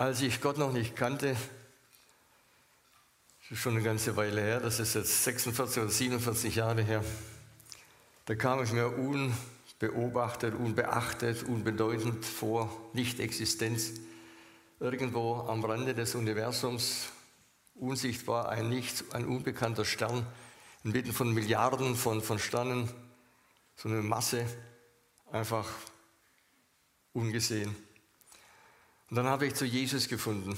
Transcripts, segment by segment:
Als ich Gott noch nicht kannte, das ist schon eine ganze Weile her, das ist jetzt 46 oder 47 Jahre her, da kam ich mir unbeobachtet, unbeachtet, unbedeutend vor, Nicht-Existenz, irgendwo am Rande des Universums, unsichtbar, ein Nichts, ein unbekannter Stern, inmitten von Milliarden von, von Sternen, so eine Masse, einfach ungesehen. Und dann habe ich zu Jesus gefunden.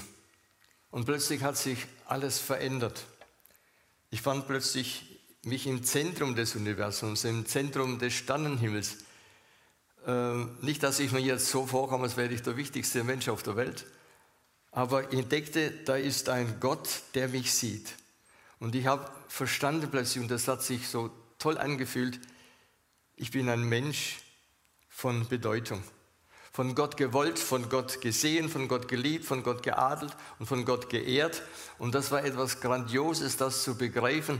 Und plötzlich hat sich alles verändert. Ich fand plötzlich mich im Zentrum des Universums, im Zentrum des Sternenhimmels. Ähm, nicht, dass ich mir jetzt so vorkomme, als wäre ich der wichtigste Mensch auf der Welt, aber ich entdeckte, da ist ein Gott, der mich sieht. Und ich habe verstanden plötzlich, und das hat sich so toll angefühlt, ich bin ein Mensch von Bedeutung von Gott gewollt, von Gott gesehen, von Gott geliebt, von Gott geadelt und von Gott geehrt. Und das war etwas Grandioses, das zu begreifen,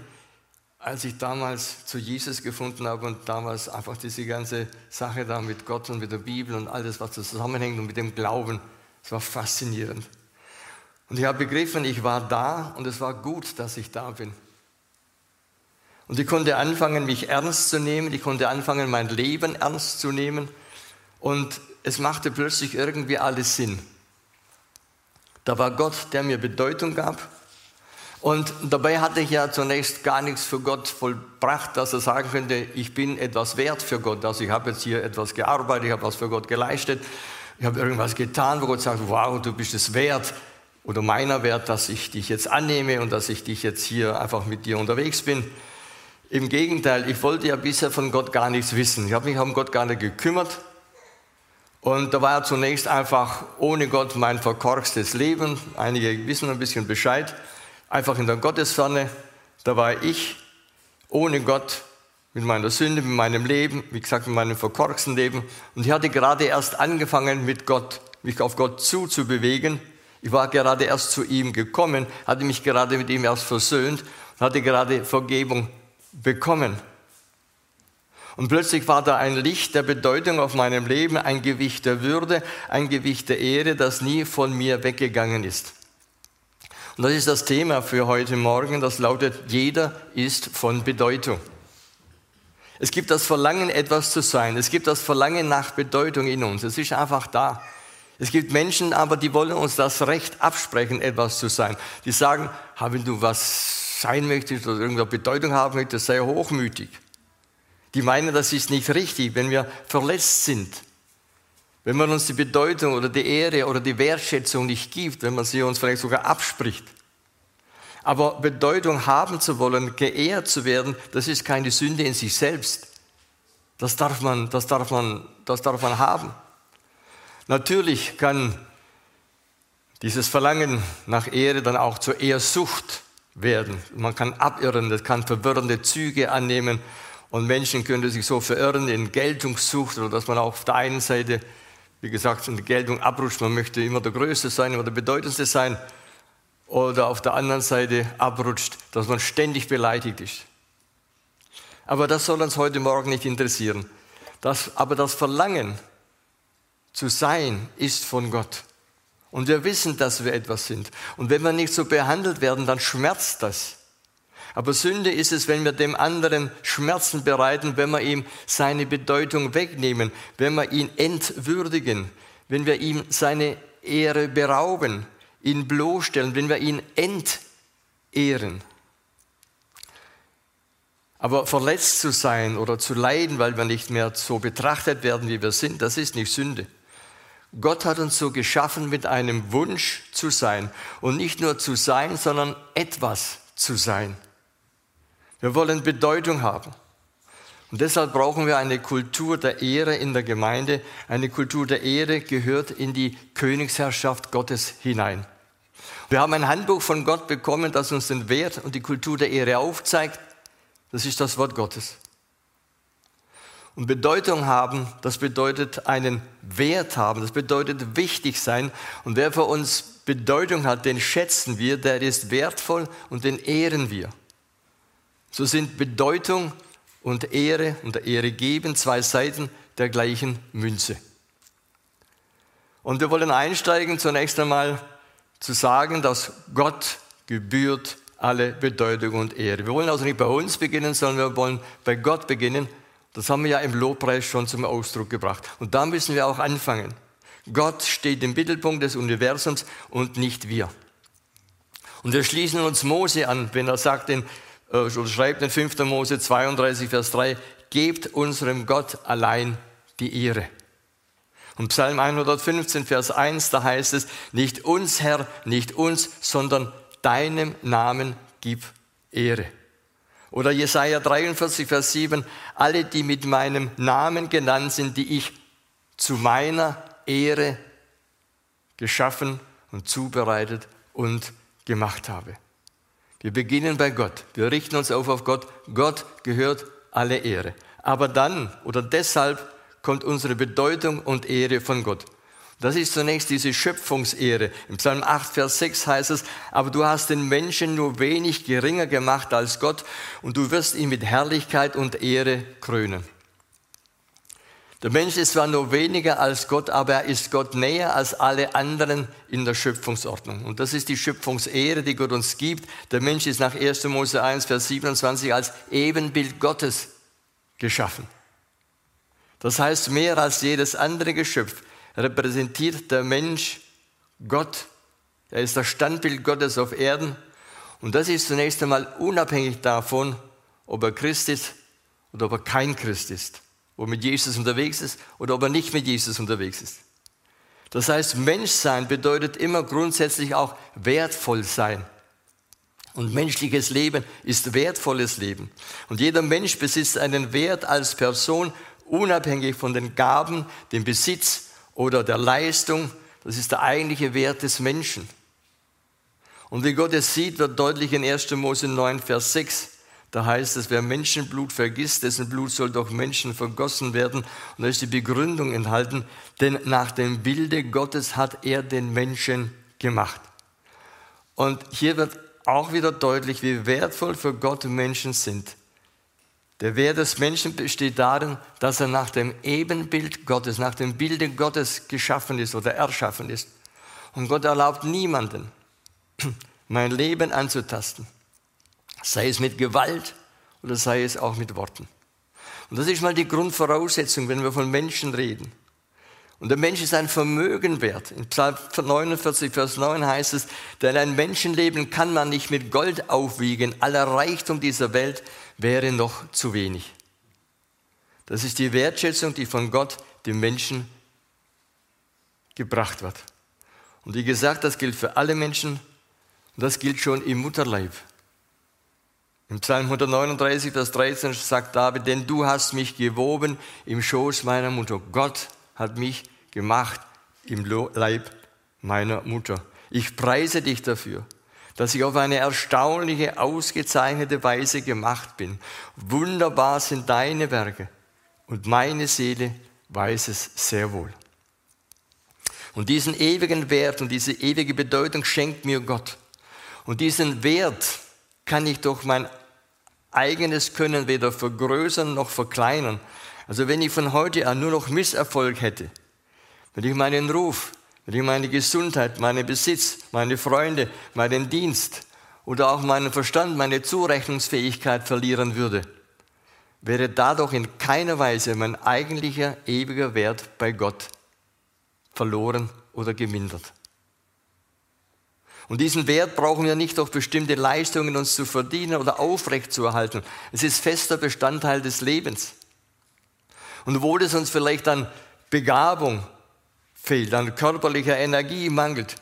als ich damals zu Jesus gefunden habe und damals einfach diese ganze Sache da mit Gott und mit der Bibel und alles, was zusammenhängt und mit dem Glauben. Es war faszinierend. Und ich habe begriffen, ich war da und es war gut, dass ich da bin. Und ich konnte anfangen, mich ernst zu nehmen. Ich konnte anfangen, mein Leben ernst zu nehmen. Und es machte plötzlich irgendwie alles Sinn. Da war Gott, der mir Bedeutung gab. Und dabei hatte ich ja zunächst gar nichts für Gott vollbracht, dass er sagen könnte, ich bin etwas wert für Gott. Also ich habe jetzt hier etwas gearbeitet, ich habe was für Gott geleistet, ich habe irgendwas getan, wo Gott sagt, wow, du bist es wert oder meiner wert, dass ich dich jetzt annehme und dass ich dich jetzt hier einfach mit dir unterwegs bin. Im Gegenteil, ich wollte ja bisher von Gott gar nichts wissen. Ich habe mich um Gott gar nicht gekümmert. Und da war zunächst einfach ohne Gott mein verkorkstes Leben. Einige wissen ein bisschen Bescheid. Einfach in der Gottesferne. Da war ich ohne Gott mit meiner Sünde, mit meinem Leben, wie gesagt, mit meinem verkorksten Leben. Und ich hatte gerade erst angefangen, mit Gott, mich auf Gott zuzubewegen. Ich war gerade erst zu ihm gekommen, hatte mich gerade mit ihm erst versöhnt und hatte gerade Vergebung bekommen. Und plötzlich war da ein Licht der Bedeutung auf meinem Leben, ein Gewicht der Würde, ein Gewicht der Ehre, das nie von mir weggegangen ist. Und das ist das Thema für heute Morgen, das lautet, jeder ist von Bedeutung. Es gibt das Verlangen, etwas zu sein. Es gibt das Verlangen nach Bedeutung in uns. Es ist einfach da. Es gibt Menschen aber, die wollen uns das Recht absprechen, etwas zu sein. Die sagen, wenn du was sein möchtest oder irgendeine Bedeutung haben möchtest, sei hochmütig. Die meinen, das ist nicht richtig, wenn wir verletzt sind, wenn man uns die Bedeutung oder die Ehre oder die Wertschätzung nicht gibt, wenn man sie uns vielleicht sogar abspricht. Aber Bedeutung haben zu wollen, geehrt zu werden, das ist keine Sünde in sich selbst. Das darf man, das darf man, das darf man haben. Natürlich kann dieses Verlangen nach Ehre dann auch zur Ehrsucht werden. Man kann abirren, das kann verwirrende Züge annehmen und Menschen können sich so verirren in Geltungssucht oder dass man auf der einen Seite, wie gesagt, in die Geltung abrutscht, man möchte immer der Größte sein, immer der Bedeutendste sein. Oder auf der anderen Seite abrutscht, dass man ständig beleidigt ist. Aber das soll uns heute Morgen nicht interessieren. Das, aber das Verlangen zu sein ist von Gott. Und wir wissen, dass wir etwas sind. Und wenn wir nicht so behandelt werden, dann schmerzt das. Aber Sünde ist es, wenn wir dem anderen Schmerzen bereiten, wenn wir ihm seine Bedeutung wegnehmen, wenn wir ihn entwürdigen, wenn wir ihm seine Ehre berauben, ihn bloßstellen, wenn wir ihn entehren. Aber verletzt zu sein oder zu leiden, weil wir nicht mehr so betrachtet werden, wie wir sind, das ist nicht Sünde. Gott hat uns so geschaffen mit einem Wunsch zu sein. Und nicht nur zu sein, sondern etwas zu sein. Wir wollen Bedeutung haben. Und deshalb brauchen wir eine Kultur der Ehre in der Gemeinde. Eine Kultur der Ehre gehört in die Königsherrschaft Gottes hinein. Wir haben ein Handbuch von Gott bekommen, das uns den Wert und die Kultur der Ehre aufzeigt. Das ist das Wort Gottes. Und Bedeutung haben, das bedeutet einen Wert haben, das bedeutet wichtig sein. Und wer für uns Bedeutung hat, den schätzen wir, der ist wertvoll und den ehren wir. So sind Bedeutung und Ehre und Ehre geben zwei Seiten der gleichen Münze. Und wir wollen einsteigen zunächst einmal zu sagen, dass Gott gebührt alle Bedeutung und Ehre. Wir wollen also nicht bei uns beginnen, sondern wir wollen bei Gott beginnen. Das haben wir ja im Lobpreis schon zum Ausdruck gebracht. Und da müssen wir auch anfangen. Gott steht im Mittelpunkt des Universums und nicht wir. Und wir schließen uns Mose an, wenn er sagt in, äh, schreibt in 5. Mose 32, Vers 3, gebt unserem Gott allein die Ehre. Und Psalm 115, Vers 1, da heißt es, nicht uns Herr, nicht uns, sondern deinem Namen gib Ehre. Oder Jesaja 43, Vers 7, alle, die mit meinem Namen genannt sind, die ich zu meiner Ehre geschaffen und zubereitet und gemacht habe. Wir beginnen bei Gott. Wir richten uns auf auf Gott. Gott gehört alle Ehre. Aber dann oder deshalb kommt unsere Bedeutung und Ehre von Gott. Das ist zunächst diese Schöpfungsehre. Im Psalm 8, Vers 6 heißt es, aber du hast den Menschen nur wenig geringer gemacht als Gott und du wirst ihn mit Herrlichkeit und Ehre krönen. Der Mensch ist zwar nur weniger als Gott, aber er ist Gott näher als alle anderen in der Schöpfungsordnung. Und das ist die Schöpfungsehre, die Gott uns gibt. Der Mensch ist nach 1. Mose 1, Vers 27 als Ebenbild Gottes geschaffen. Das heißt, mehr als jedes andere Geschöpf repräsentiert der Mensch Gott. Er ist das Standbild Gottes auf Erden. Und das ist zunächst einmal unabhängig davon, ob er Christ ist oder ob er kein Christ ist wo mit Jesus unterwegs ist oder ob er nicht mit Jesus unterwegs ist. Das heißt, Menschsein bedeutet immer grundsätzlich auch wertvoll sein. Und menschliches Leben ist wertvolles Leben. Und jeder Mensch besitzt einen Wert als Person, unabhängig von den Gaben, dem Besitz oder der Leistung. Das ist der eigentliche Wert des Menschen. Und wie Gott es sieht, wird deutlich in 1. Mose 9, Vers 6. Da heißt es, wer Menschenblut vergisst, dessen Blut soll durch Menschen vergossen werden. Und da ist die Begründung enthalten, denn nach dem Bilde Gottes hat er den Menschen gemacht. Und hier wird auch wieder deutlich, wie wertvoll für Gott Menschen sind. Der Wert des Menschen besteht darin, dass er nach dem Ebenbild Gottes, nach dem Bilde Gottes geschaffen ist oder erschaffen ist. Und Gott erlaubt niemanden, mein Leben anzutasten sei es mit Gewalt oder sei es auch mit Worten. Und das ist mal die Grundvoraussetzung, wenn wir von Menschen reden. Und der Mensch ist ein Vermögen wert. In Psalm 49, Vers 9 heißt es, denn ein Menschenleben kann man nicht mit Gold aufwiegen. Aller Reichtum dieser Welt wäre noch zu wenig. Das ist die Wertschätzung, die von Gott dem Menschen gebracht wird. Und wie gesagt, das gilt für alle Menschen und das gilt schon im Mutterleib. Im Psalm 139, Vers 13 sagt David, denn du hast mich gewoben im Schoß meiner Mutter. Gott hat mich gemacht im Leib meiner Mutter. Ich preise dich dafür, dass ich auf eine erstaunliche, ausgezeichnete Weise gemacht bin. Wunderbar sind deine Werke und meine Seele weiß es sehr wohl. Und diesen ewigen Wert und diese ewige Bedeutung schenkt mir Gott. Und diesen Wert kann ich durch mein eigenes Können weder vergrößern noch verkleinern. Also wenn ich von heute an nur noch Misserfolg hätte, wenn ich meinen Ruf, wenn ich meine Gesundheit, meinen Besitz, meine Freunde, meinen Dienst oder auch meinen Verstand, meine Zurechnungsfähigkeit verlieren würde, wäre dadurch in keiner Weise mein eigentlicher ewiger Wert bei Gott verloren oder gemindert. Und diesen Wert brauchen wir nicht durch bestimmte Leistungen uns zu verdienen oder aufrechtzuerhalten. Es ist fester Bestandteil des Lebens. Und obwohl es uns vielleicht an Begabung fehlt, an körperlicher Energie mangelt,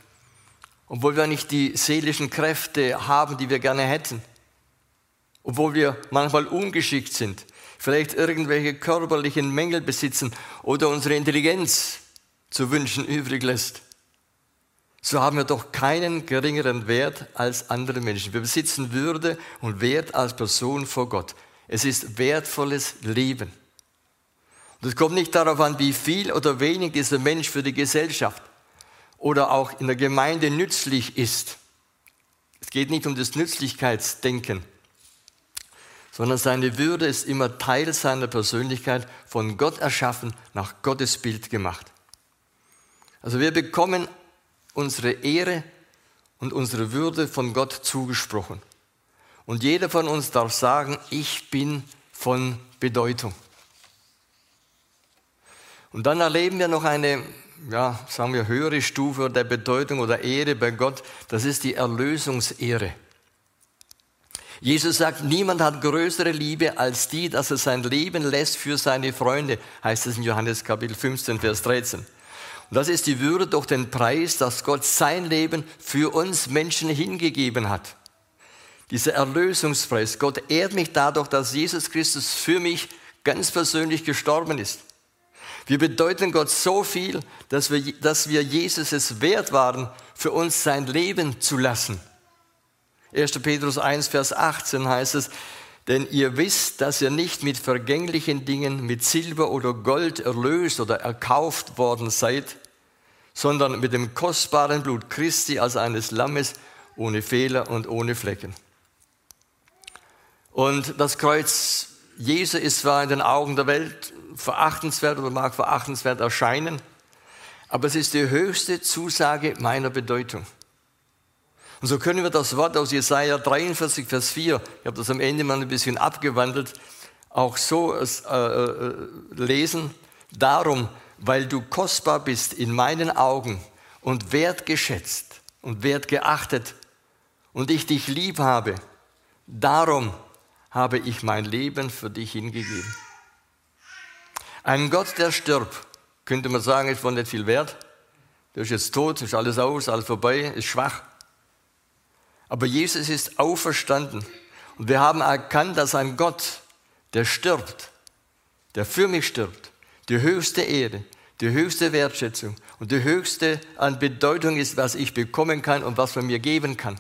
obwohl wir nicht die seelischen Kräfte haben, die wir gerne hätten, obwohl wir manchmal ungeschickt sind, vielleicht irgendwelche körperlichen Mängel besitzen oder unsere Intelligenz zu wünschen übrig lässt, so haben wir doch keinen geringeren Wert als andere Menschen. Wir besitzen Würde und Wert als Person vor Gott. Es ist wertvolles Leben. Und es kommt nicht darauf an, wie viel oder wenig dieser Mensch für die Gesellschaft oder auch in der Gemeinde nützlich ist. Es geht nicht um das Nützlichkeitsdenken, sondern seine Würde ist immer Teil seiner Persönlichkeit, von Gott erschaffen, nach Gottes Bild gemacht. Also wir bekommen unsere Ehre und unsere Würde von Gott zugesprochen. Und jeder von uns darf sagen, ich bin von Bedeutung. Und dann erleben wir noch eine, ja, sagen wir, höhere Stufe der Bedeutung oder Ehre bei Gott. Das ist die Erlösungsehre. Jesus sagt, niemand hat größere Liebe als die, dass er sein Leben lässt für seine Freunde, heißt es in Johannes Kapitel 15, Vers 13. Und das ist die Würde durch den Preis, dass Gott sein Leben für uns Menschen hingegeben hat. Dieser Erlösungspreis. Gott ehrt mich dadurch, dass Jesus Christus für mich ganz persönlich gestorben ist. Wir bedeuten Gott so viel, dass wir, dass wir Jesus es wert waren, für uns sein Leben zu lassen. 1. Petrus 1, Vers 18 heißt es, denn ihr wisst, dass ihr nicht mit vergänglichen Dingen, mit Silber oder Gold erlöst oder erkauft worden seid, sondern mit dem kostbaren Blut Christi als eines Lammes ohne Fehler und ohne Flecken. Und das Kreuz Jesu ist zwar in den Augen der Welt verachtenswert oder mag verachtenswert erscheinen, aber es ist die höchste Zusage meiner Bedeutung. Und so können wir das Wort aus Jesaja 43, Vers 4, ich habe das am Ende mal ein bisschen abgewandelt, auch so äh, äh, lesen. Darum, weil du kostbar bist in meinen Augen und wertgeschätzt und wertgeachtet und ich dich lieb habe, darum habe ich mein Leben für dich hingegeben. Ein Gott, der stirbt, könnte man sagen, ist wohl nicht viel wert. Der ist jetzt tot, ist alles aus, alles vorbei, ist schwach. Aber Jesus ist auferstanden. Und wir haben erkannt, dass ein Gott, der stirbt, der für mich stirbt, die höchste Ehre, die höchste Wertschätzung und die höchste an Bedeutung ist, was ich bekommen kann und was man mir geben kann.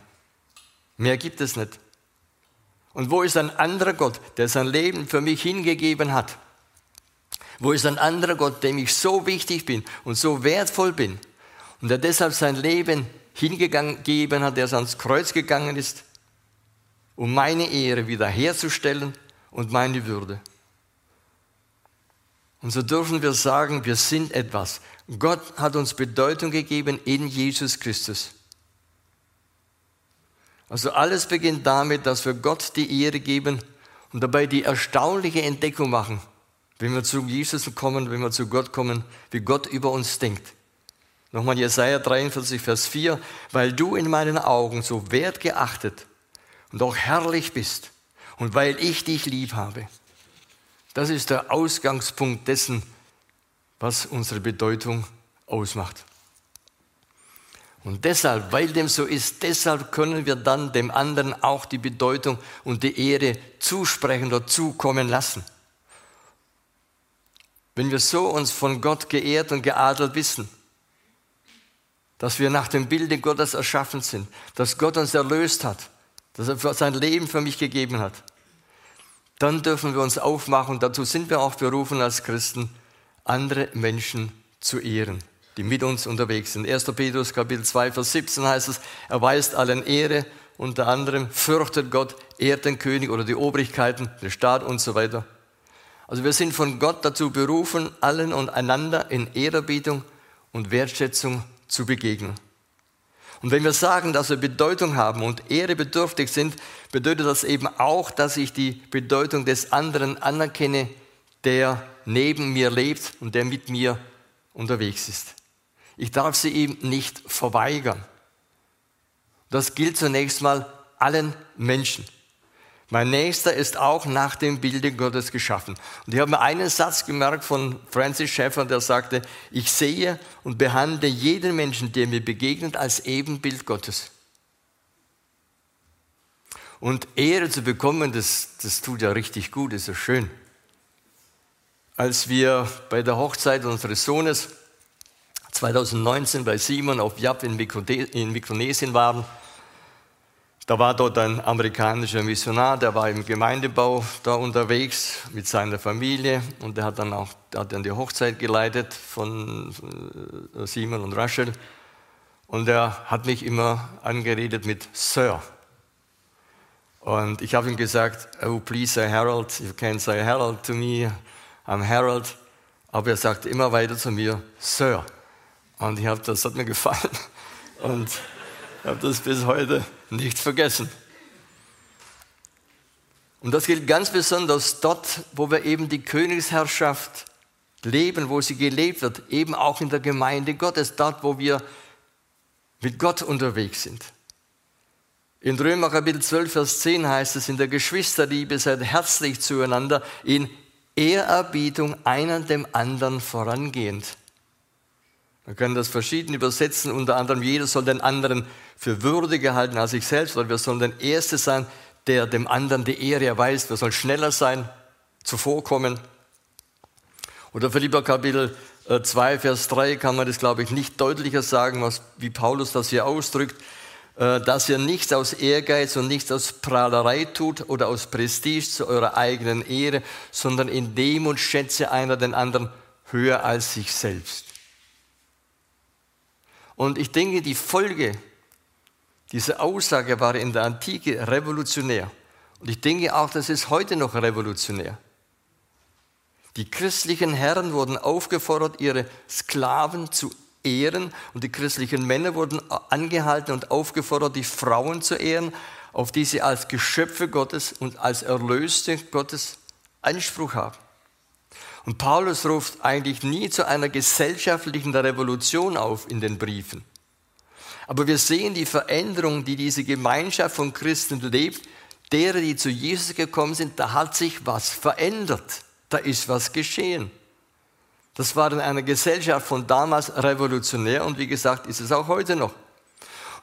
Mehr gibt es nicht. Und wo ist ein anderer Gott, der sein Leben für mich hingegeben hat? Wo ist ein anderer Gott, dem ich so wichtig bin und so wertvoll bin und der deshalb sein Leben hingegeben hat, der ans Kreuz gegangen ist, um meine Ehre wiederherzustellen und meine Würde. Und so dürfen wir sagen, wir sind etwas. Gott hat uns Bedeutung gegeben in Jesus Christus. Also alles beginnt damit, dass wir Gott die Ehre geben und dabei die erstaunliche Entdeckung machen, wenn wir zu Jesus kommen, wenn wir zu Gott kommen, wie Gott über uns denkt. Nochmal Jesaja 43, Vers 4, weil du in meinen Augen so wertgeachtet und auch herrlich bist und weil ich dich lieb habe. Das ist der Ausgangspunkt dessen, was unsere Bedeutung ausmacht. Und deshalb, weil dem so ist, deshalb können wir dann dem anderen auch die Bedeutung und die Ehre zusprechen oder zukommen lassen. Wenn wir so uns von Gott geehrt und geadelt wissen, dass wir nach dem Bilde Gottes erschaffen sind, dass Gott uns erlöst hat, dass er sein Leben für mich gegeben hat, dann dürfen wir uns aufmachen, dazu sind wir auch berufen als Christen, andere Menschen zu ehren, die mit uns unterwegs sind. 1. Petrus Kapitel 2, Vers 17 heißt es, er weist allen Ehre, unter anderem fürchtet Gott, ehrt den König oder die Obrigkeiten, den Staat und so weiter. Also wir sind von Gott dazu berufen, allen und einander in Ehrerbietung und Wertschätzung zu begegnen. Und wenn wir sagen, dass wir Bedeutung haben und Ehre bedürftig sind, bedeutet das eben auch, dass ich die Bedeutung des anderen anerkenne, der neben mir lebt und der mit mir unterwegs ist. Ich darf sie ihm nicht verweigern. Das gilt zunächst mal allen Menschen. Mein Nächster ist auch nach dem Bilde Gottes geschaffen. Und ich habe mir einen Satz gemerkt von Francis Schaeffer, der sagte, ich sehe und behandle jeden Menschen, der mir begegnet, als Ebenbild Gottes. Und Ehre zu bekommen, das, das tut ja richtig gut, ist ja schön. Als wir bei der Hochzeit unseres Sohnes 2019 bei Simon auf Yap in Mikronesien waren, da war dort ein amerikanischer Missionar, der war im Gemeindebau da unterwegs mit seiner Familie und der hat dann auch hat dann die Hochzeit geleitet von äh, Simon und Rachel. Und er hat mich immer angeredet mit Sir. Und ich habe ihm gesagt, oh please say Harold, you can say Harold to me, I'm Harold. Aber er sagte immer weiter zu mir, Sir. Und ich habe das hat mir gefallen. Und habe das bis heute nicht vergessen. Und das gilt ganz besonders dort, wo wir eben die Königsherrschaft leben, wo sie gelebt wird, eben auch in der Gemeinde Gottes, dort, wo wir mit Gott unterwegs sind. In Römer Kapitel 12, Vers 10 heißt es, in der Geschwisterliebe seid herzlich zueinander, in Ehrerbietung einer dem anderen vorangehend. Man kann das verschieden übersetzen, unter anderem jeder soll den anderen für würdiger halten als sich selbst, oder wir sollen der Erste sein, der dem anderen die Ehre erweist. Wir sollen schneller sein, zuvorkommen. Oder Philipper Kapitel 2, äh, Vers 3 kann man das, glaube ich, nicht deutlicher sagen, was, wie Paulus das hier ausdrückt, äh, dass ihr nichts aus Ehrgeiz und nichts aus Prahlerei tut oder aus Prestige zu eurer eigenen Ehre, sondern in Demut schätze einer den anderen höher als sich selbst. Und ich denke, die Folge diese Aussage war in der Antike revolutionär. Und ich denke auch, das ist heute noch revolutionär. Die christlichen Herren wurden aufgefordert, ihre Sklaven zu ehren und die christlichen Männer wurden angehalten und aufgefordert, die Frauen zu ehren, auf die sie als Geschöpfe Gottes und als Erlöste Gottes Anspruch haben. Und Paulus ruft eigentlich nie zu einer gesellschaftlichen Revolution auf in den Briefen. Aber wir sehen die Veränderung, die diese Gemeinschaft von Christen lebt. Derer, die zu Jesus gekommen sind, da hat sich was verändert. Da ist was geschehen. Das war in einer Gesellschaft von damals revolutionär und wie gesagt, ist es auch heute noch.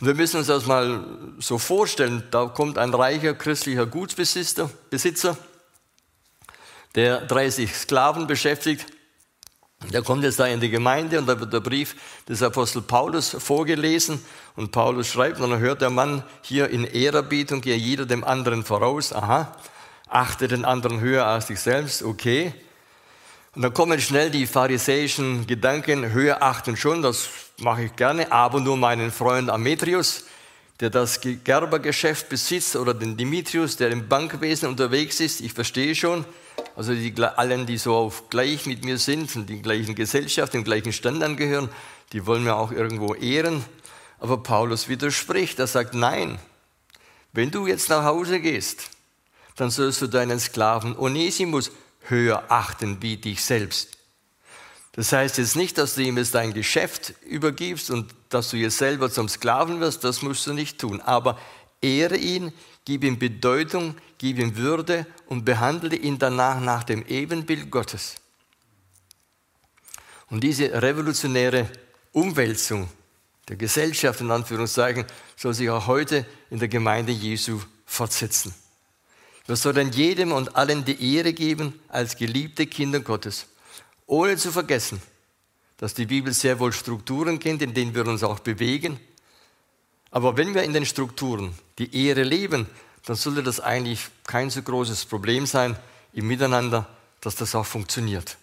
Und wir müssen uns das mal so vorstellen. Da kommt ein reicher christlicher Gutsbesitzer, Besitzer, der 30 Sklaven beschäftigt. Der kommt jetzt da in die Gemeinde und da wird der Brief des Apostel Paulus vorgelesen. Und Paulus schreibt und dann hört der Mann hier in Ehrerbietung, gehe jeder dem anderen voraus, aha, achte den anderen höher als dich selbst, okay. Und dann kommen schnell die pharisäischen Gedanken, höher achten schon, das mache ich gerne, aber nur meinen Freund Ametrius, der das Gerbergeschäft besitzt oder den Dimitrius, der im Bankwesen unterwegs ist, ich verstehe schon, also die, allen, die so auf gleich mit mir sind, und die gleichen Gesellschaft, dem gleichen Stand angehören, die wollen wir auch irgendwo ehren. Aber Paulus widerspricht, er sagt, nein, wenn du jetzt nach Hause gehst, dann sollst du deinen Sklaven Onesimus höher achten wie dich selbst. Das heißt jetzt nicht, dass du ihm jetzt dein Geschäft übergibst und dass du jetzt selber zum Sklaven wirst, das musst du nicht tun. Aber ehre ihn, gib ihm Bedeutung, gib ihm Würde und behandle ihn danach nach dem Ebenbild Gottes. Und diese revolutionäre Umwälzung der Gesellschaft, in Anführungszeichen, soll sich auch heute in der Gemeinde Jesu fortsetzen. Wir sollen jedem und allen die Ehre geben als geliebte Kinder Gottes, ohne zu vergessen, dass die Bibel sehr wohl Strukturen kennt, in denen wir uns auch bewegen. Aber wenn wir in den Strukturen die Ehre leben, dann sollte das eigentlich kein so großes Problem sein im Miteinander, dass das auch funktioniert.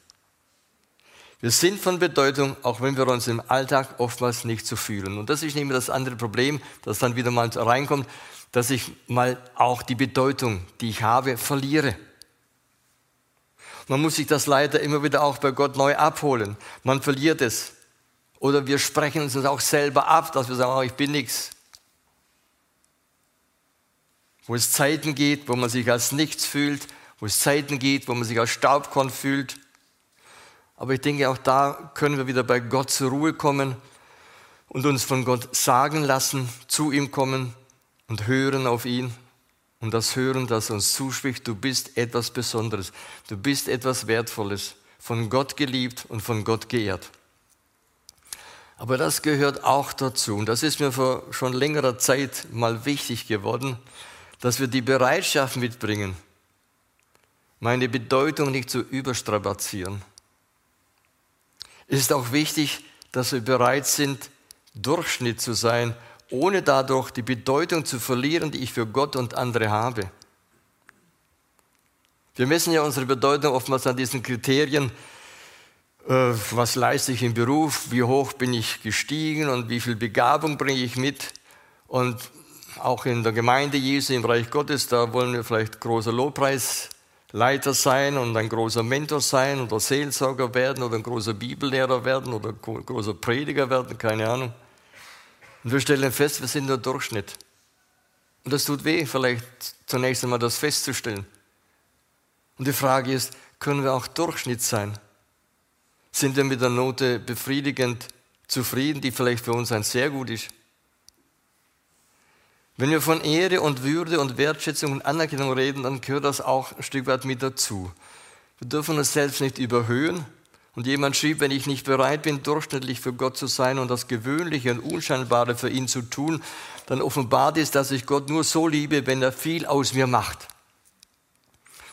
Wir sind von Bedeutung, auch wenn wir uns im Alltag oftmals nicht so fühlen. Und das ist nämlich das andere Problem, das dann wieder mal reinkommt, dass ich mal auch die Bedeutung, die ich habe, verliere. Man muss sich das leider immer wieder auch bei Gott neu abholen. Man verliert es. Oder wir sprechen uns das auch selber ab, dass wir sagen, oh, ich bin nichts wo es Zeiten geht, wo man sich als nichts fühlt, wo es Zeiten geht, wo man sich als Staubkorn fühlt. Aber ich denke, auch da können wir wieder bei Gott zur Ruhe kommen und uns von Gott sagen lassen, zu ihm kommen und hören auf ihn. Und das Hören, das uns zuspricht, du bist etwas Besonderes, du bist etwas Wertvolles, von Gott geliebt und von Gott geehrt. Aber das gehört auch dazu. Und das ist mir vor schon längerer Zeit mal wichtig geworden dass wir die Bereitschaft mitbringen, meine Bedeutung nicht zu überstrapazieren. Es ist auch wichtig, dass wir bereit sind, Durchschnitt zu sein, ohne dadurch die Bedeutung zu verlieren, die ich für Gott und andere habe. Wir messen ja unsere Bedeutung oftmals an diesen Kriterien, äh, was leiste ich im Beruf, wie hoch bin ich gestiegen und wie viel Begabung bringe ich mit. Und auch in der Gemeinde Jesu im Reich Gottes, da wollen wir vielleicht großer Lobpreisleiter sein und ein großer Mentor sein oder Seelsorger werden oder ein großer Bibellehrer werden oder großer Prediger werden, keine Ahnung. Und wir stellen fest, wir sind nur Durchschnitt. Und das tut weh, vielleicht zunächst einmal das festzustellen. Und die Frage ist, können wir auch Durchschnitt sein? Sind wir mit der Note befriedigend zufrieden, die vielleicht für uns ein sehr gut ist? Wenn wir von Ehre und Würde und Wertschätzung und Anerkennung reden, dann gehört das auch ein Stück weit mit dazu. Wir dürfen uns selbst nicht überhöhen. Und jemand schrieb, wenn ich nicht bereit bin, durchschnittlich für Gott zu sein und das Gewöhnliche und Unscheinbare für ihn zu tun, dann offenbart ist, dass ich Gott nur so liebe, wenn er viel aus mir macht.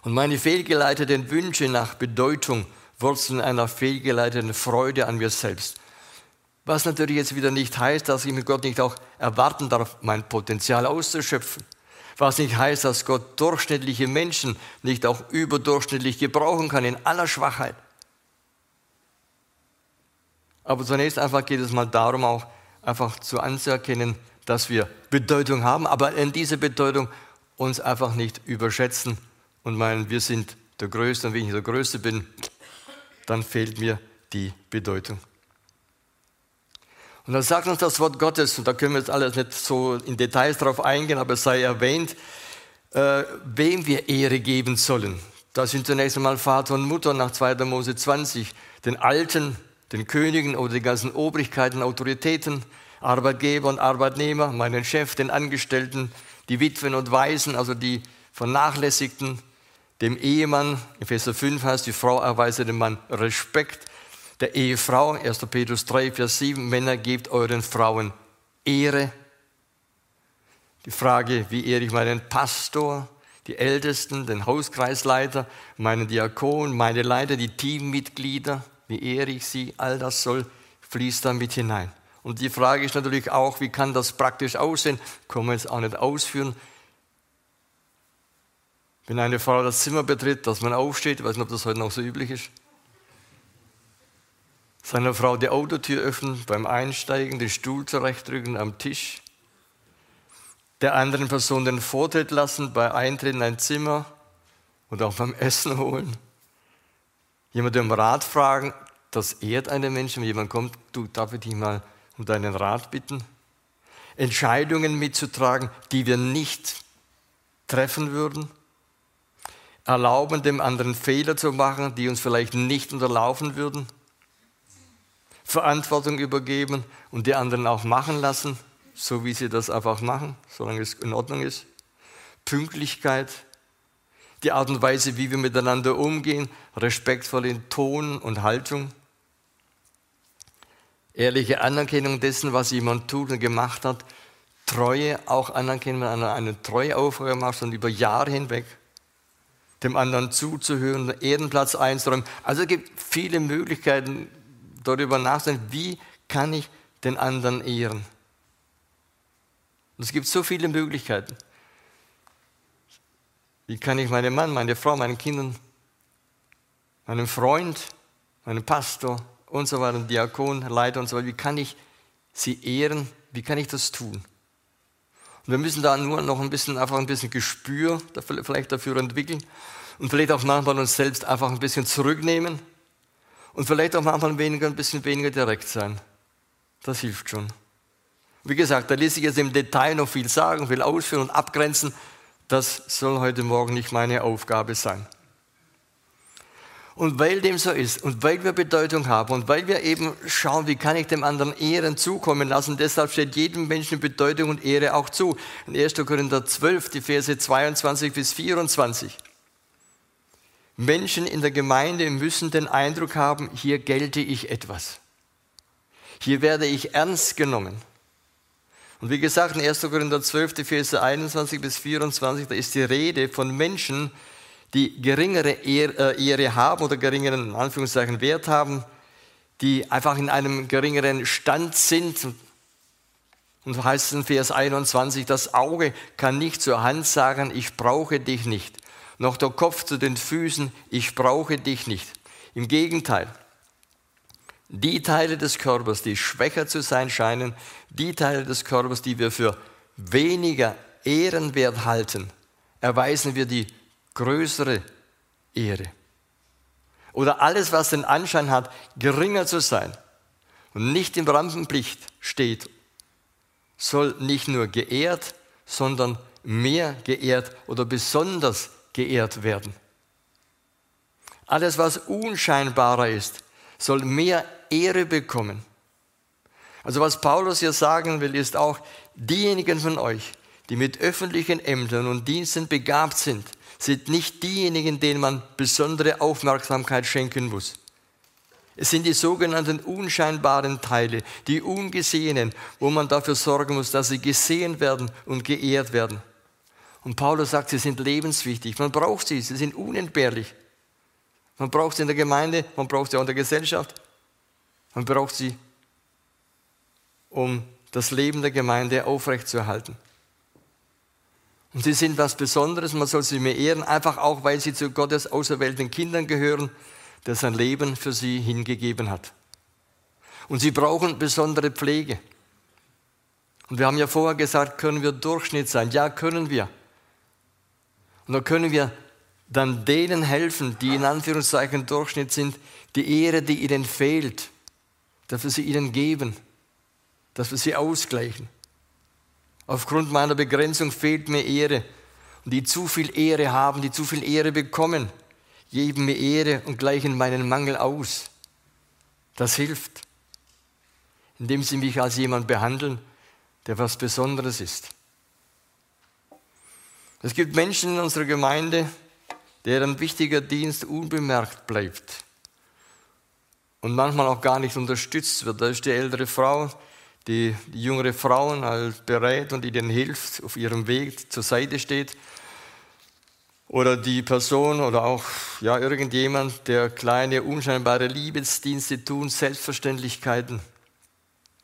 Und meine fehlgeleiteten Wünsche nach Bedeutung wurzeln einer fehlgeleiteten Freude an mir selbst. Was natürlich jetzt wieder nicht heißt, dass ich mit Gott nicht auch erwarten darf, mein Potenzial auszuschöpfen. Was nicht heißt, dass Gott durchschnittliche Menschen nicht auch überdurchschnittlich gebrauchen kann in aller Schwachheit. Aber zunächst einfach geht es mal darum, auch einfach zu anzuerkennen, dass wir Bedeutung haben, aber in dieser Bedeutung uns einfach nicht überschätzen und meinen, wir sind der Größte und wenn ich der Größte bin, dann fehlt mir die Bedeutung. Und dann sagt uns das Wort Gottes, und da können wir jetzt alles nicht so in Details drauf eingehen, aber es sei erwähnt, äh, wem wir Ehre geben sollen. Das sind zunächst einmal Vater und Mutter nach 2. Mose 20, den Alten, den Königen oder den ganzen Obrigkeiten, Autoritäten, Arbeitgeber und Arbeitnehmer, meinen Chef, den Angestellten, die Witwen und Waisen, also die Vernachlässigten, dem Ehemann, Epheser 5 heißt, die Frau erweise dem Mann Respekt, der Ehefrau, 1. Petrus 3, Vers 7, Männer gebt euren Frauen Ehre. Die Frage, wie ehre ich meinen Pastor, die Ältesten, den Hauskreisleiter, meinen Diakon, meine Leiter, die Teammitglieder, wie ehre ich sie, all das soll, fließt da mit hinein. Und die Frage ist natürlich auch, wie kann das praktisch aussehen? Können wir jetzt auch nicht ausführen. Wenn eine Frau das Zimmer betritt, dass man aufsteht, ich weiß nicht, ob das heute noch so üblich ist, seiner Frau die Autotür öffnen, beim Einsteigen den Stuhl zurechtrücken am Tisch, der anderen Person den Vortritt lassen bei Eintritt in ein Zimmer und auch beim Essen holen. Jemand um Rat fragen, das ehrt einen Menschen, wenn jemand kommt, du, darf ich dich mal um deinen Rat bitten? Entscheidungen mitzutragen, die wir nicht treffen würden? Erlauben, dem anderen Fehler zu machen, die uns vielleicht nicht unterlaufen würden? Verantwortung übergeben und die anderen auch machen lassen, so wie sie das einfach machen, solange es in Ordnung ist. Pünktlichkeit, die Art und Weise, wie wir miteinander umgehen, respektvoll in Ton und Haltung. Ehrliche Anerkennung dessen, was jemand tut und gemacht hat. Treue, auch anerkennen, wenn einer eine treue Aufgabe macht und über Jahre hinweg dem anderen zuzuhören, Ehrenplatz einzuräumen. Also es gibt viele Möglichkeiten, darüber nachdenken, wie kann ich den anderen ehren. Und es gibt so viele Möglichkeiten. Wie kann ich meinen Mann, meine Frau, meinen Kindern, meinem Freund, meinem Pastor und so weiter, Diakon, Leiter und so weiter, wie kann ich sie ehren? Wie kann ich das tun? Und wir müssen da nur noch ein bisschen, einfach ein bisschen Gespür vielleicht dafür entwickeln und vielleicht auch manchmal uns selbst einfach ein bisschen zurücknehmen und vielleicht auch manchmal weniger, ein bisschen weniger direkt sein. Das hilft schon. Wie gesagt, da ließ ich jetzt im Detail noch viel sagen, viel ausführen und abgrenzen. Das soll heute Morgen nicht meine Aufgabe sein. Und weil dem so ist und weil wir Bedeutung haben und weil wir eben schauen, wie kann ich dem anderen Ehren zukommen lassen, deshalb steht jedem Menschen Bedeutung und Ehre auch zu. In 1. Korinther 12, die Verse 22 bis 24. Menschen in der Gemeinde müssen den Eindruck haben, hier gelte ich etwas. Hier werde ich ernst genommen. Und wie gesagt, in 1. Korinther 12, die Verse 21 bis 24, da ist die Rede von Menschen, die geringere äh, Ehre haben oder geringeren, in Anführungszeichen, Wert haben, die einfach in einem geringeren Stand sind. Und so heißt es in Vers 21, das Auge kann nicht zur Hand sagen, ich brauche dich nicht noch der Kopf zu den Füßen, ich brauche dich nicht. Im Gegenteil, die Teile des Körpers, die schwächer zu sein scheinen, die Teile des Körpers, die wir für weniger ehrenwert halten, erweisen wir die größere Ehre. Oder alles, was den Anschein hat, geringer zu sein und nicht im Rampenlicht steht soll nicht nur geehrt, sondern mehr geehrt oder besonders geehrt werden. Alles, was unscheinbarer ist, soll mehr Ehre bekommen. Also was Paulus hier sagen will, ist auch, diejenigen von euch, die mit öffentlichen Ämtern und Diensten begabt sind, sind nicht diejenigen, denen man besondere Aufmerksamkeit schenken muss. Es sind die sogenannten unscheinbaren Teile, die ungesehenen, wo man dafür sorgen muss, dass sie gesehen werden und geehrt werden. Und Paulus sagt, sie sind lebenswichtig. Man braucht sie, sie sind unentbehrlich. Man braucht sie in der Gemeinde, man braucht sie auch in der Gesellschaft. Man braucht sie, um das Leben der Gemeinde aufrechtzuerhalten. Und sie sind was Besonderes, man soll sie mehr ehren, einfach auch, weil sie zu Gottes auserwählten Kindern gehören, der sein Leben für sie hingegeben hat. Und sie brauchen besondere Pflege. Und wir haben ja vorher gesagt, können wir Durchschnitt sein? Ja, können wir. Und da können wir dann denen helfen, die in Anführungszeichen Durchschnitt sind, die Ehre, die ihnen fehlt, dass wir sie ihnen geben, dass wir sie ausgleichen. Aufgrund meiner Begrenzung fehlt mir Ehre. Und die zu viel Ehre haben, die zu viel Ehre bekommen, geben mir Ehre und gleichen meinen Mangel aus. Das hilft, indem sie mich als jemand behandeln, der was Besonderes ist. Es gibt Menschen in unserer Gemeinde, deren wichtiger Dienst unbemerkt bleibt und manchmal auch gar nicht unterstützt wird. Da ist die ältere Frau, die, die jüngere Frauen halt berät und ihnen hilft, auf ihrem Weg zur Seite steht. Oder die Person oder auch ja, irgendjemand, der kleine, unscheinbare Liebesdienste tun, Selbstverständlichkeiten.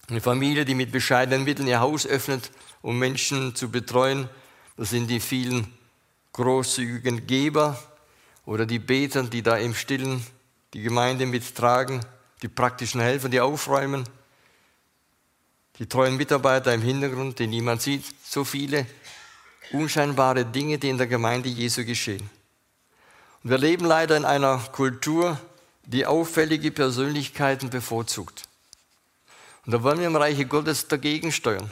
Eine Familie, die mit bescheidenen Mitteln ihr Haus öffnet, um Menschen zu betreuen. Das sind die vielen großzügigen Geber oder die Beter, die da im Stillen die Gemeinde mittragen, die praktischen Helfer, die aufräumen die treuen Mitarbeiter im Hintergrund, die niemand sieht, so viele unscheinbare Dinge, die in der Gemeinde Jesu geschehen. Und wir leben leider in einer Kultur, die auffällige Persönlichkeiten bevorzugt. Und da wollen wir im Reiche Gottes dagegen steuern.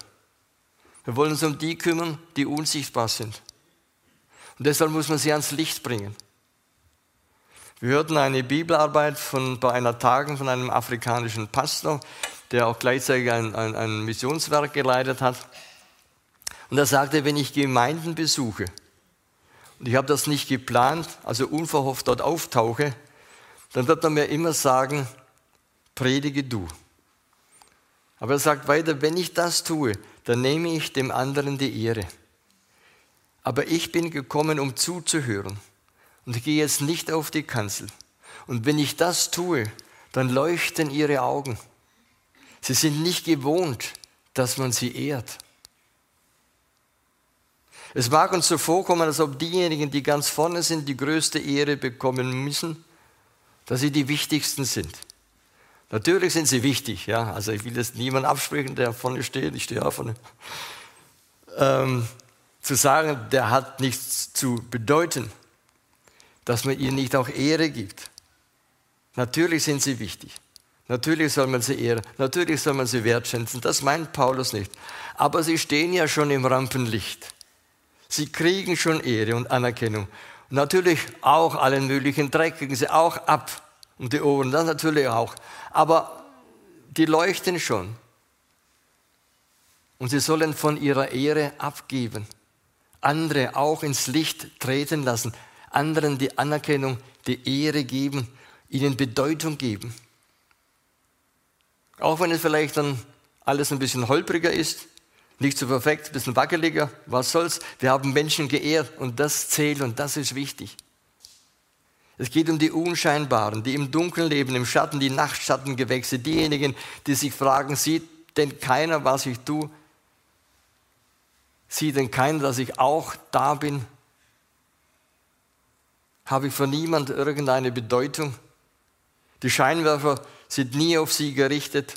Wir wollen uns um die kümmern, die unsichtbar sind. Und deshalb muss man sie ans Licht bringen. Wir hörten eine Bibelarbeit von, bei einer Tagung von einem afrikanischen Pastor, der auch gleichzeitig ein, ein, ein Missionswerk geleitet hat. Und er sagte, wenn ich Gemeinden besuche, und ich habe das nicht geplant, also unverhofft dort auftauche, dann wird man mir immer sagen, predige du. Aber er sagt weiter, wenn ich das tue, dann nehme ich dem anderen die Ehre. Aber ich bin gekommen, um zuzuhören. Und gehe jetzt nicht auf die Kanzel. Und wenn ich das tue, dann leuchten ihre Augen. Sie sind nicht gewohnt, dass man sie ehrt. Es mag uns so vorkommen, als ob diejenigen, die ganz vorne sind, die größte Ehre bekommen müssen, dass sie die wichtigsten sind. Natürlich sind sie wichtig, ja. Also ich will das niemand absprechen, der vorne steht. Ich stehe auch vorne. Ähm, zu sagen, der hat nichts zu bedeuten, dass man ihnen nicht auch Ehre gibt. Natürlich sind sie wichtig. Natürlich soll man sie ehren, natürlich soll man sie wertschätzen, das meint Paulus nicht. Aber sie stehen ja schon im Rampenlicht. Sie kriegen schon Ehre und Anerkennung. Natürlich auch allen möglichen Dreck kriegen sie auch ab und die Ohren, das natürlich auch. Aber die leuchten schon. Und sie sollen von ihrer Ehre abgeben. Andere auch ins Licht treten lassen. Anderen die Anerkennung, die Ehre geben, ihnen Bedeutung geben. Auch wenn es vielleicht dann alles ein bisschen holpriger ist, nicht so perfekt, ein bisschen wackeliger, was soll's? Wir haben Menschen geehrt und das zählt und das ist wichtig. Es geht um die Unscheinbaren, die im Dunkeln leben, im Schatten, die Nachtschattengewächse, diejenigen, die sich fragen, sieht denn keiner, was ich tue? Sieht denn keiner, dass ich auch da bin? Habe ich für niemand irgendeine Bedeutung? Die Scheinwerfer sind nie auf sie gerichtet.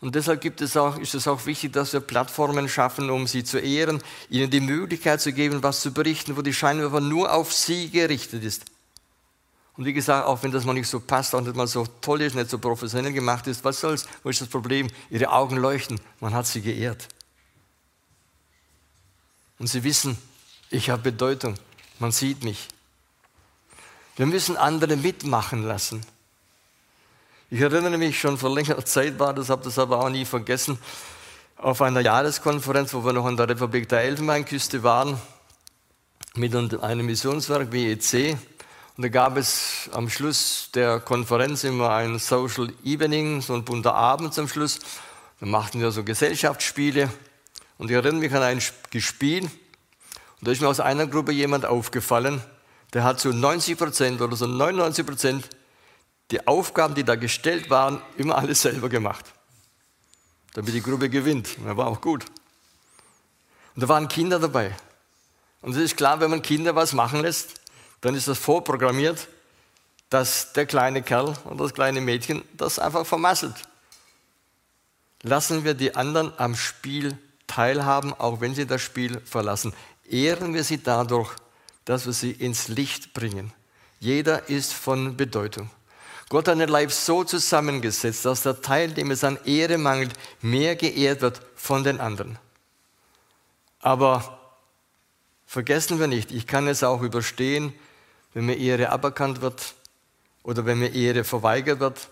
Und deshalb es auch, ist es auch wichtig, dass wir Plattformen schaffen, um sie zu ehren, ihnen die Möglichkeit zu geben, was zu berichten, wo die Scheinwerfer nur auf sie gerichtet ist. Und wie gesagt, auch wenn das mal nicht so passt, auch nicht mal so toll ist, nicht so professionell gemacht ist, was soll's? Wo ist das Problem? Ihre Augen leuchten, man hat sie geehrt. Und sie wissen, ich habe Bedeutung, man sieht mich. Wir müssen andere mitmachen lassen. Ich erinnere mich schon vor längerer Zeit war das, habe das aber auch nie vergessen, auf einer Jahreskonferenz, wo wir noch in der Republik der Elfenbeinküste waren, mit einem Missionswerk WEC. Und da gab es am Schluss der Konferenz immer ein Social Evening, so ein bunter Abend zum Schluss. Da machten wir so Gesellschaftsspiele. Und ich erinnere mich an ein Spiel. Und da ist mir aus einer Gruppe jemand aufgefallen, der hat zu 90 Prozent oder so 99 Prozent die Aufgaben, die da gestellt waren, immer alles selber gemacht. Damit die Gruppe gewinnt. Das war auch gut. Und da waren Kinder dabei. Und es ist klar, wenn man Kinder was machen lässt, dann ist das vorprogrammiert, dass der kleine Kerl oder das kleine Mädchen das einfach vermasselt. Lassen wir die anderen am Spiel teilhaben, auch wenn sie das Spiel verlassen. Ehren wir sie dadurch, dass wir sie ins Licht bringen. Jeder ist von Bedeutung. Gott hat den Leib so zusammengesetzt, dass der Teil, dem es an Ehre mangelt, mehr geehrt wird von den anderen. Aber vergessen wir nicht, ich kann es auch überstehen, wenn mir Ehre aberkannt wird oder wenn mir Ehre verweigert wird,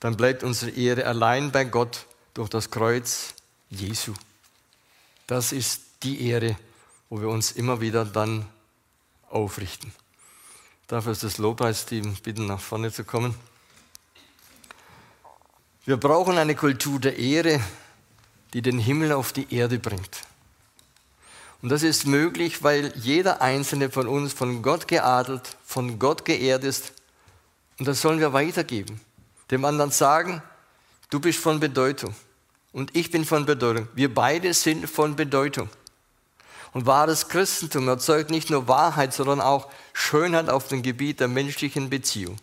dann bleibt unsere Ehre allein bei Gott durch das Kreuz Jesu. Das ist die Ehre, wo wir uns immer wieder dann aufrichten. Dafür ist das Lobpreisteam bitten, nach vorne zu kommen. Wir brauchen eine Kultur der Ehre, die den Himmel auf die Erde bringt. Und das ist möglich, weil jeder einzelne von uns von Gott geadelt, von Gott geehrt ist. Und das sollen wir weitergeben. Dem anderen sagen, du bist von Bedeutung und ich bin von Bedeutung. Wir beide sind von Bedeutung. Und wahres Christentum erzeugt nicht nur Wahrheit, sondern auch Schönheit auf dem Gebiet der menschlichen Beziehung.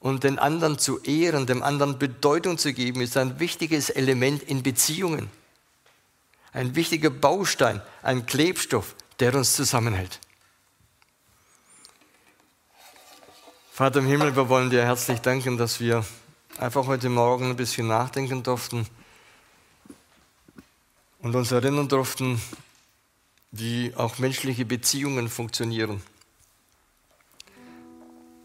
Und den anderen zu ehren, dem anderen Bedeutung zu geben, ist ein wichtiges Element in Beziehungen. Ein wichtiger Baustein, ein Klebstoff, der uns zusammenhält. Vater im Himmel, wir wollen dir herzlich danken, dass wir einfach heute Morgen ein bisschen nachdenken durften und uns erinnern durften, wie auch menschliche Beziehungen funktionieren.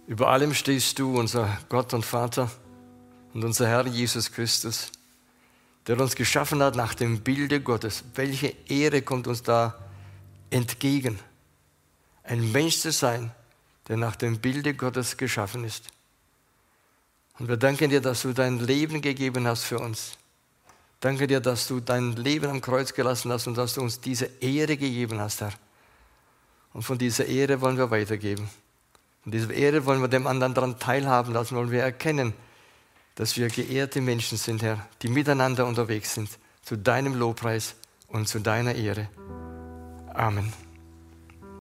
Über allem stehst du, unser Gott und Vater und unser Herr Jesus Christus, der uns geschaffen hat nach dem Bilde Gottes. Welche Ehre kommt uns da entgegen? Ein Mensch zu sein, der nach dem Bilde Gottes geschaffen ist. Und wir danken dir, dass du dein Leben gegeben hast für uns Danke dir, dass du dein Leben am Kreuz gelassen hast und dass du uns diese Ehre gegeben hast, Herr. Und von dieser Ehre wollen wir weitergeben. Und diese Ehre wollen wir dem anderen daran teilhaben lassen, wollen wir erkennen, dass wir geehrte Menschen sind, Herr, die miteinander unterwegs sind, zu deinem Lobpreis und zu deiner Ehre. Amen.